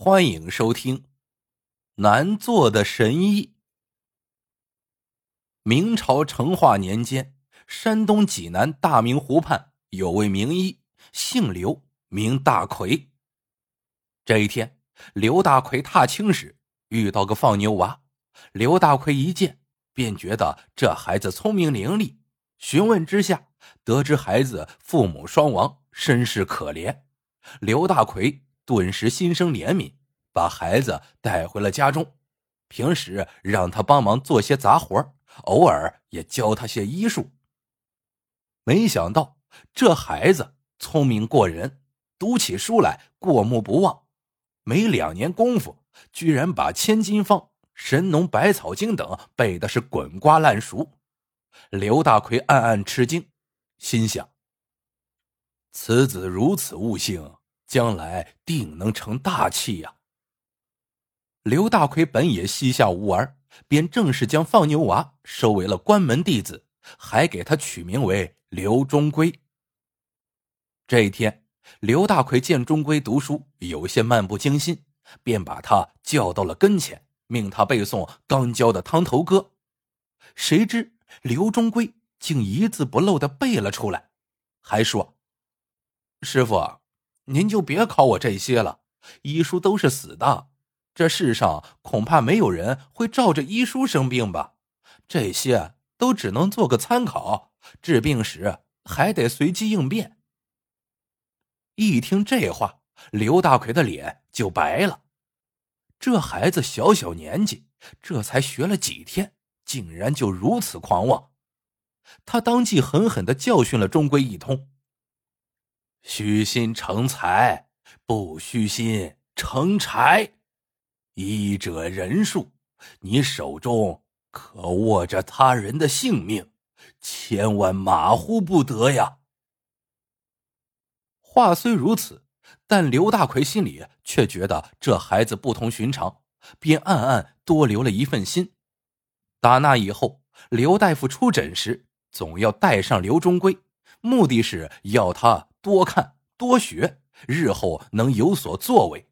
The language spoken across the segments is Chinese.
欢迎收听《难做的神医》。明朝成化年间，山东济南大明湖畔有位名医，姓刘，名大奎。这一天，刘大奎踏青时遇到个放牛娃，刘大奎一见便觉得这孩子聪明伶俐，询问之下得知孩子父母双亡，身世可怜。刘大奎。顿时心生怜悯，把孩子带回了家中。平时让他帮忙做些杂活，偶尔也教他些医术。没想到这孩子聪明过人，读起书来过目不忘。没两年功夫，居然把《千金方》《神农百草经》等背的是滚瓜烂熟。刘大奎暗暗吃惊，心想：此子如此悟性。将来定能成大器呀！刘大奎本也膝下无儿，便正式将放牛娃收为了关门弟子，还给他取名为刘忠贵。这一天，刘大奎见忠贵读书有些漫不经心，便把他叫到了跟前，命他背诵刚教的《汤头歌》。谁知刘忠贵竟一字不漏的背了出来，还说：“师傅。”您就别考我这些了，医书都是死的，这世上恐怕没有人会照着医书生病吧？这些都只能做个参考，治病时还得随机应变。一听这话，刘大奎的脸就白了。这孩子小小年纪，这才学了几天，竟然就如此狂妄。他当即狠狠的教训了钟归一通。虚心成才，不虚心成柴。医者仁术，你手中可握着他人的性命，千万马虎不得呀！话虽如此，但刘大奎心里却觉得这孩子不同寻常，便暗暗多留了一份心。打那以后，刘大夫出诊时，总要带上刘忠贵，目的是要他。多看多学，日后能有所作为。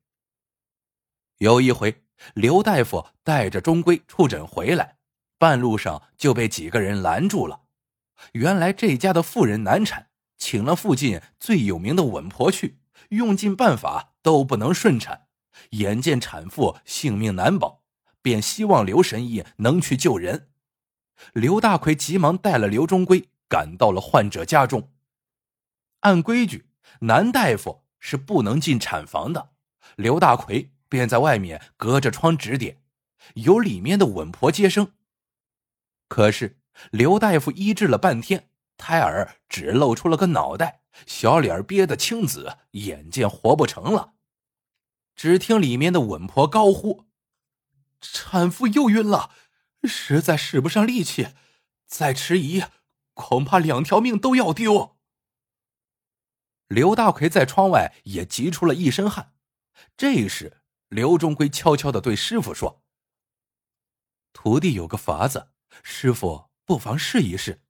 有一回，刘大夫带着钟归出诊回来，半路上就被几个人拦住了。原来这家的妇人难产，请了附近最有名的稳婆去，用尽办法都不能顺产。眼见产妇性命难保，便希望刘神医能去救人。刘大奎急忙带了刘忠贵赶到了患者家中。按规矩，男大夫是不能进产房的。刘大奎便在外面隔着窗指点，由里面的稳婆接生。可是刘大夫医治了半天，胎儿只露出了个脑袋，小脸憋得青紫，眼见活不成了。只听里面的稳婆高呼：“产妇又晕了，实在使不上力气，再迟疑，恐怕两条命都要丢。”刘大奎在窗外也急出了一身汗。这时，刘忠贵悄悄的对师傅说：“徒弟有个法子，师傅不妨试一试。”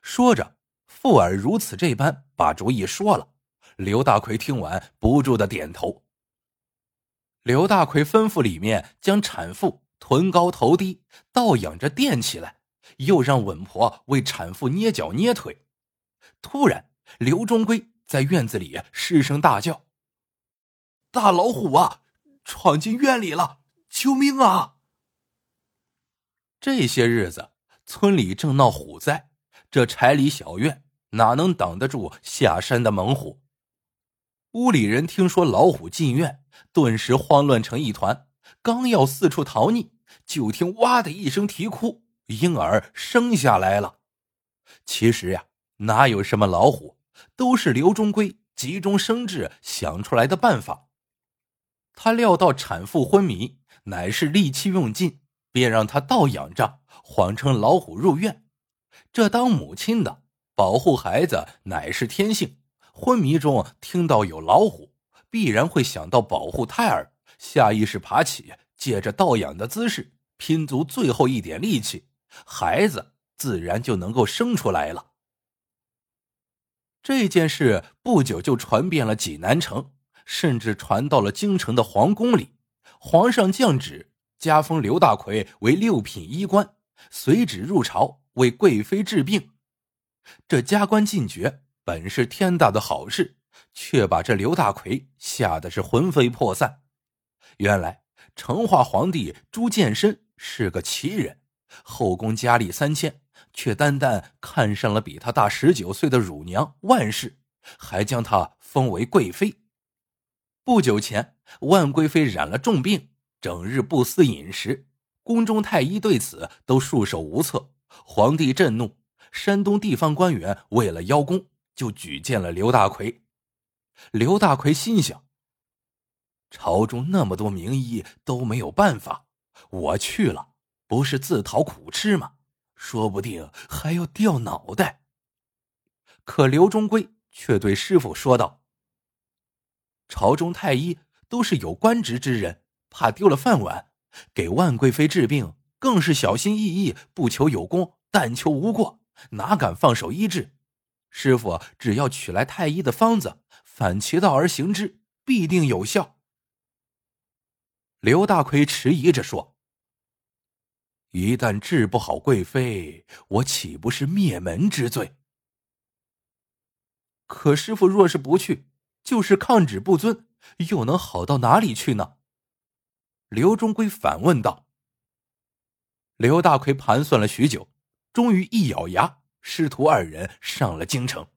说着，附耳如此这般把主意说了。刘大奎听完，不住的点头。刘大奎吩咐里面将产妇臀高头低，倒仰着垫起来，又让稳婆为产妇捏脚捏腿。突然，刘忠贵。在院子里失声大叫：“大老虎啊，闯进院里了！救命啊！”这些日子，村里正闹虎灾，这柴里小院哪能挡得住下山的猛虎？屋里人听说老虎进院，顿时慌乱成一团，刚要四处逃匿，就听“哇”的一声啼哭，婴儿生下来了。其实呀，哪有什么老虎？都是刘忠贵急中生智想出来的办法。他料到产妇昏迷，乃是力气用尽，便让他倒仰着，谎称老虎入院。这当母亲的保护孩子乃是天性，昏迷中听到有老虎，必然会想到保护胎儿，下意识爬起，借着倒仰的姿势，拼足最后一点力气，孩子自然就能够生出来了。这件事不久就传遍了济南城，甚至传到了京城的皇宫里。皇上降旨，加封刘大奎为六品医官，随旨入朝为贵妃治病。这加官进爵本是天大的好事，却把这刘大奎吓得是魂飞魄散。原来成化皇帝朱见深是个奇人，后宫佳丽三千，却单单看上了比他大十九岁的乳娘万氏，还将她封为贵妃。不久前，万贵妃染了重病，整日不思饮食，宫中太医对此都束手无策。皇帝震怒，山东地方官员为了邀功，就举荐了刘大奎。刘大奎心想：朝中那么多名医都没有办法，我去了不是自讨苦吃吗？说不定还要掉脑袋。可刘忠贵却对师傅说道。朝中太医都是有官职之人，怕丢了饭碗，给万贵妃治病更是小心翼翼，不求有功，但求无过，哪敢放手医治？师傅只要取来太医的方子，反其道而行之，必定有效。刘大奎迟疑着说：“一旦治不好贵妃，我岂不是灭门之罪？可师傅若是不去？”就是抗旨不遵，又能好到哪里去呢？刘忠贵反问道。刘大奎盘算了许久，终于一咬牙，师徒二人上了京城。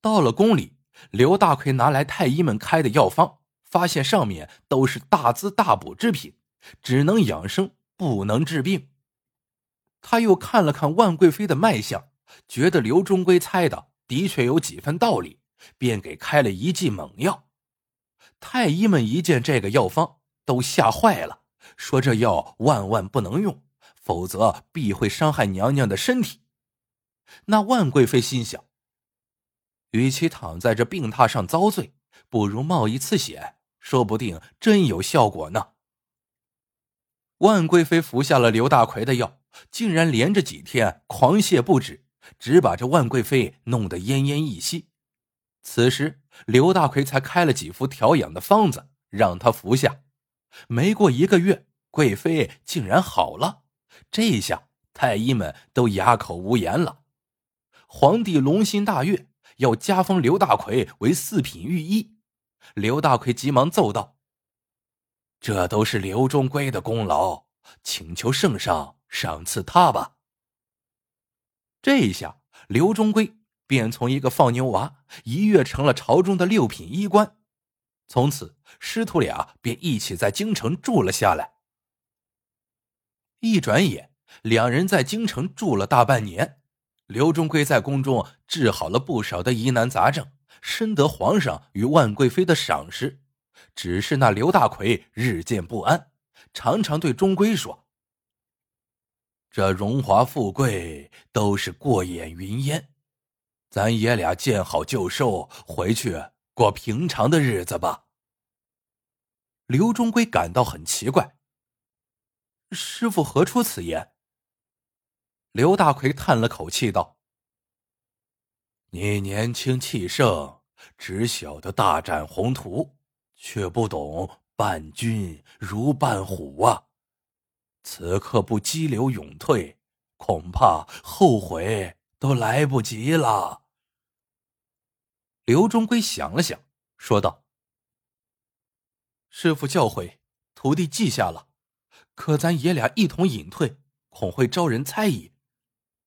到了宫里，刘大奎拿来太医们开的药方，发现上面都是大滋大补之品，只能养生，不能治病。他又看了看万贵妃的脉象，觉得刘忠贵猜的的确有几分道理。便给开了一剂猛药，太医们一见这个药方，都吓坏了，说这药万万不能用，否则必会伤害娘娘的身体。那万贵妃心想，与其躺在这病榻上遭罪，不如冒一次险，说不定真有效果呢。万贵妃服下了刘大奎的药，竟然连着几天狂泻不止，只把这万贵妃弄得奄奄一息。此时，刘大奎才开了几副调养的方子，让他服下。没过一个月，贵妃竟然好了。这下太医们都哑口无言了。皇帝龙心大悦，要加封刘大奎为四品御医。刘大奎急忙奏道：“这都是刘忠贵的功劳，请求圣上赏赐他吧。”这一下，刘忠贵。便从一个放牛娃一跃成了朝中的六品医官，从此师徒俩便一起在京城住了下来。一转眼，两人在京城住了大半年。刘忠贵在宫中治好了不少的疑难杂症，深得皇上与万贵妃的赏识。只是那刘大奎日渐不安，常常对钟馗说：“这荣华富贵都是过眼云烟。”咱爷俩见好就收，回去过平常的日子吧。刘忠贵感到很奇怪，师傅何出此言？刘大奎叹了口气道：“你年轻气盛，只晓得大展宏图，却不懂伴君如伴虎啊！此刻不激流勇退，恐怕后悔。”都来不及了。刘忠贵想了想，说道：“师傅教诲，徒弟记下了。可咱爷俩一同隐退，恐会招人猜疑。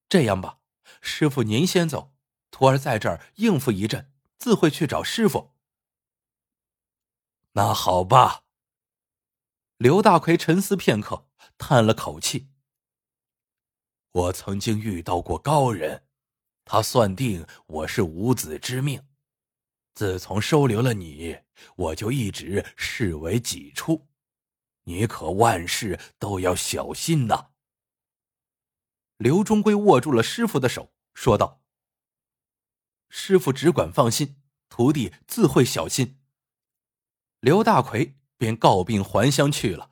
这样吧，师傅您先走，徒儿在这儿应付一阵，自会去找师傅。”那好吧。刘大奎沉思片刻，叹了口气。我曾经遇到过高人，他算定我是无子之命。自从收留了你，我就一直视为己出。你可万事都要小心呐。刘忠贵握住了师傅的手，说道：“师傅只管放心，徒弟自会小心。”刘大奎便告病还乡去了。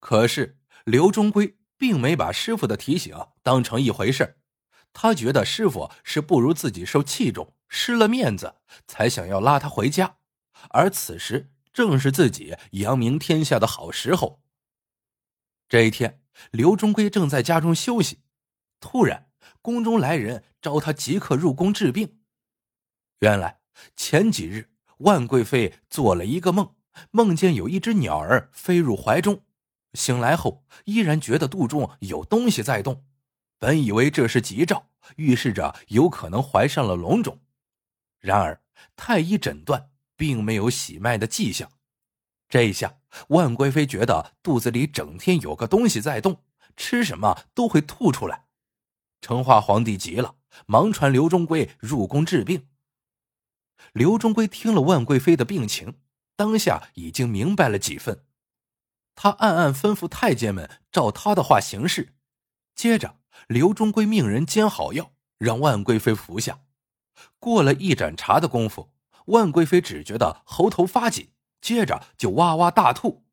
可是刘忠贵。并没把师傅的提醒当成一回事他觉得师傅是不如自己受器重，失了面子，才想要拉他回家。而此时正是自己扬名天下的好时候。这一天，刘忠贵正在家中休息，突然宫中来人召他即刻入宫治病。原来前几日万贵妃做了一个梦，梦见有一只鸟儿飞入怀中，醒来后依然觉得肚中有东西在动，本以为这是吉兆，预示着有可能怀上了龙种。然而太医诊断。并没有喜脉的迹象，这一下万贵妃觉得肚子里整天有个东西在动，吃什么都会吐出来。成化皇帝急了，忙传刘忠贵入宫治病。刘忠贵听了万贵妃的病情，当下已经明白了几分，他暗暗吩咐太监们照他的话行事。接着，刘忠贵命人煎好药，让万贵妃服下。过了一盏茶的功夫。万贵妃只觉得喉头发紧，接着就哇哇大吐。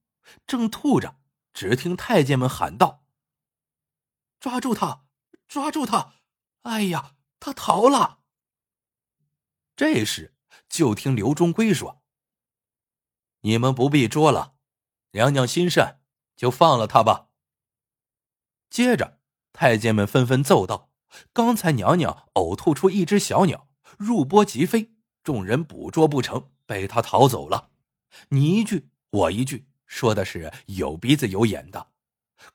正吐着，只听太监们喊道：“抓住他！抓住他！哎呀，他逃了！”这时，就听刘忠贵说：“你们不必捉了，娘娘心善，就放了他吧。”接着，太监们纷纷奏道：“刚才娘娘呕吐出一只小鸟，入波即飞。”众人捕捉不成，被他逃走了。你一句我一句，说的是有鼻子有眼的。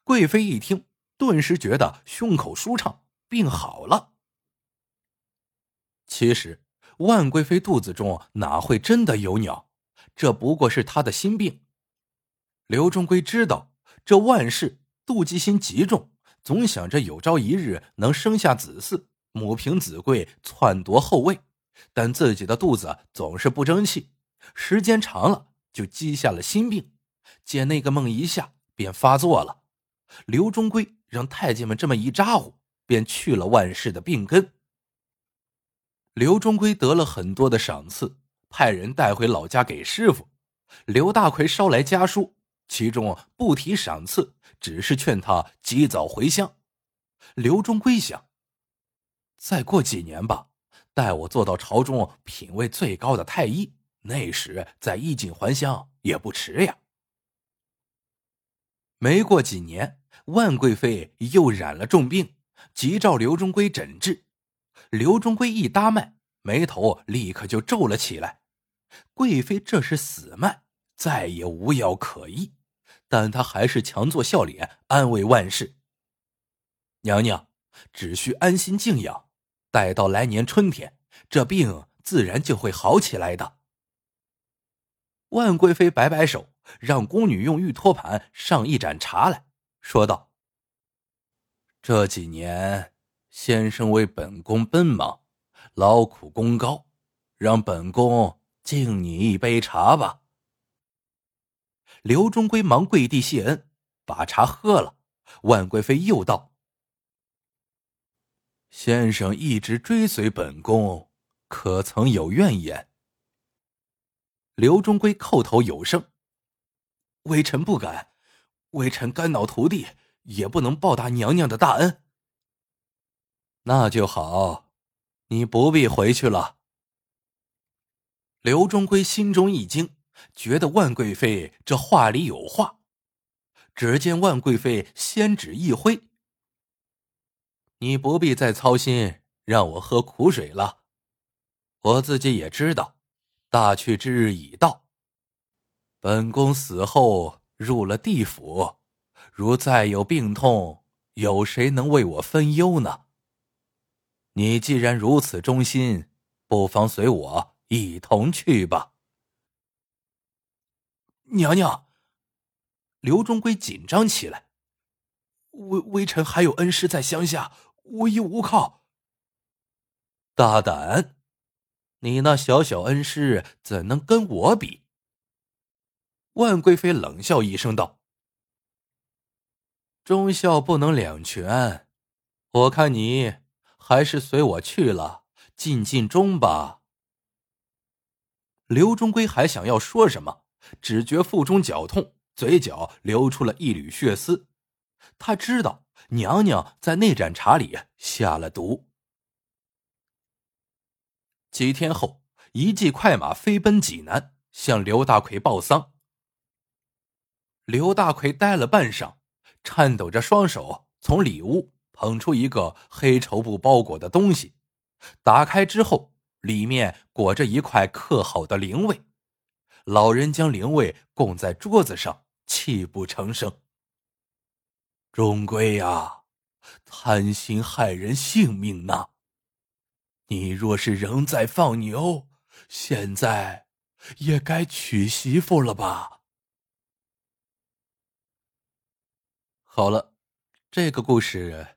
贵妃一听，顿时觉得胸口舒畅，病好了。其实万贵妃肚子中哪会真的有鸟？这不过是她的心病。刘忠贵知道这万氏妒忌心极重，总想着有朝一日能生下子嗣，母凭子贵，篡夺后位。但自己的肚子总是不争气，时间长了就积下了心病。见那个梦一下便发作了。刘忠贵让太监们这么一咋呼，便去了万氏的病根。刘忠贵得了很多的赏赐，派人带回老家给师傅。刘大奎捎来家书，其中不提赏赐，只是劝他及早回乡。刘忠贵想，再过几年吧。待我做到朝中品位最高的太医，那时再衣锦还乡也不迟呀。没过几年，万贵妃又染了重病，急召刘忠贵诊治。刘忠贵一搭脉，眉头立刻就皱了起来。贵妃这是死脉，再也无药可医，但他还是强作笑脸，安慰万氏：“娘娘只需安心静养。”待到来年春天，这病自然就会好起来的。万贵妃摆摆手，让宫女用玉托盘上一盏茶来说道：“这几年先生为本宫奔忙，劳苦功高，让本宫敬你一杯茶吧。”刘忠贵忙跪地谢恩，把茶喝了。万贵妃又道。先生一直追随本宫，可曾有怨言？刘忠贵叩头有声：“微臣不敢，微臣肝脑涂地，也不能报答娘娘的大恩。”那就好，你不必回去了。刘忠贵心中一惊，觉得万贵妃这话里有话。只见万贵妃仙指一挥。你不必再操心让我喝苦水了，我自己也知道，大去之日已到。本宫死后入了地府，如再有病痛，有谁能为我分忧呢？你既然如此忠心，不妨随我一同去吧。娘娘，刘忠贵紧张起来，微微臣还有恩师在乡下。无依无靠，大胆！你那小小恩师怎能跟我比？万贵妃冷笑一声道：“忠孝不能两全，我看你还是随我去了，尽尽忠吧。”刘忠贵还想要说什么，只觉腹中绞痛，嘴角流出了一缕血丝。他知道。娘娘在那盏茶里下了毒。几天后，一骑快马飞奔济南，向刘大奎报丧。刘大奎呆了半晌，颤抖着双手从里屋捧出一个黑绸布包裹的东西，打开之后，里面裹着一块刻好的灵位。老人将灵位供在桌子上，泣不成声。终归呀，贪心害人性命呐！你若是仍在放牛，现在也该娶媳妇了吧？好了，这个故事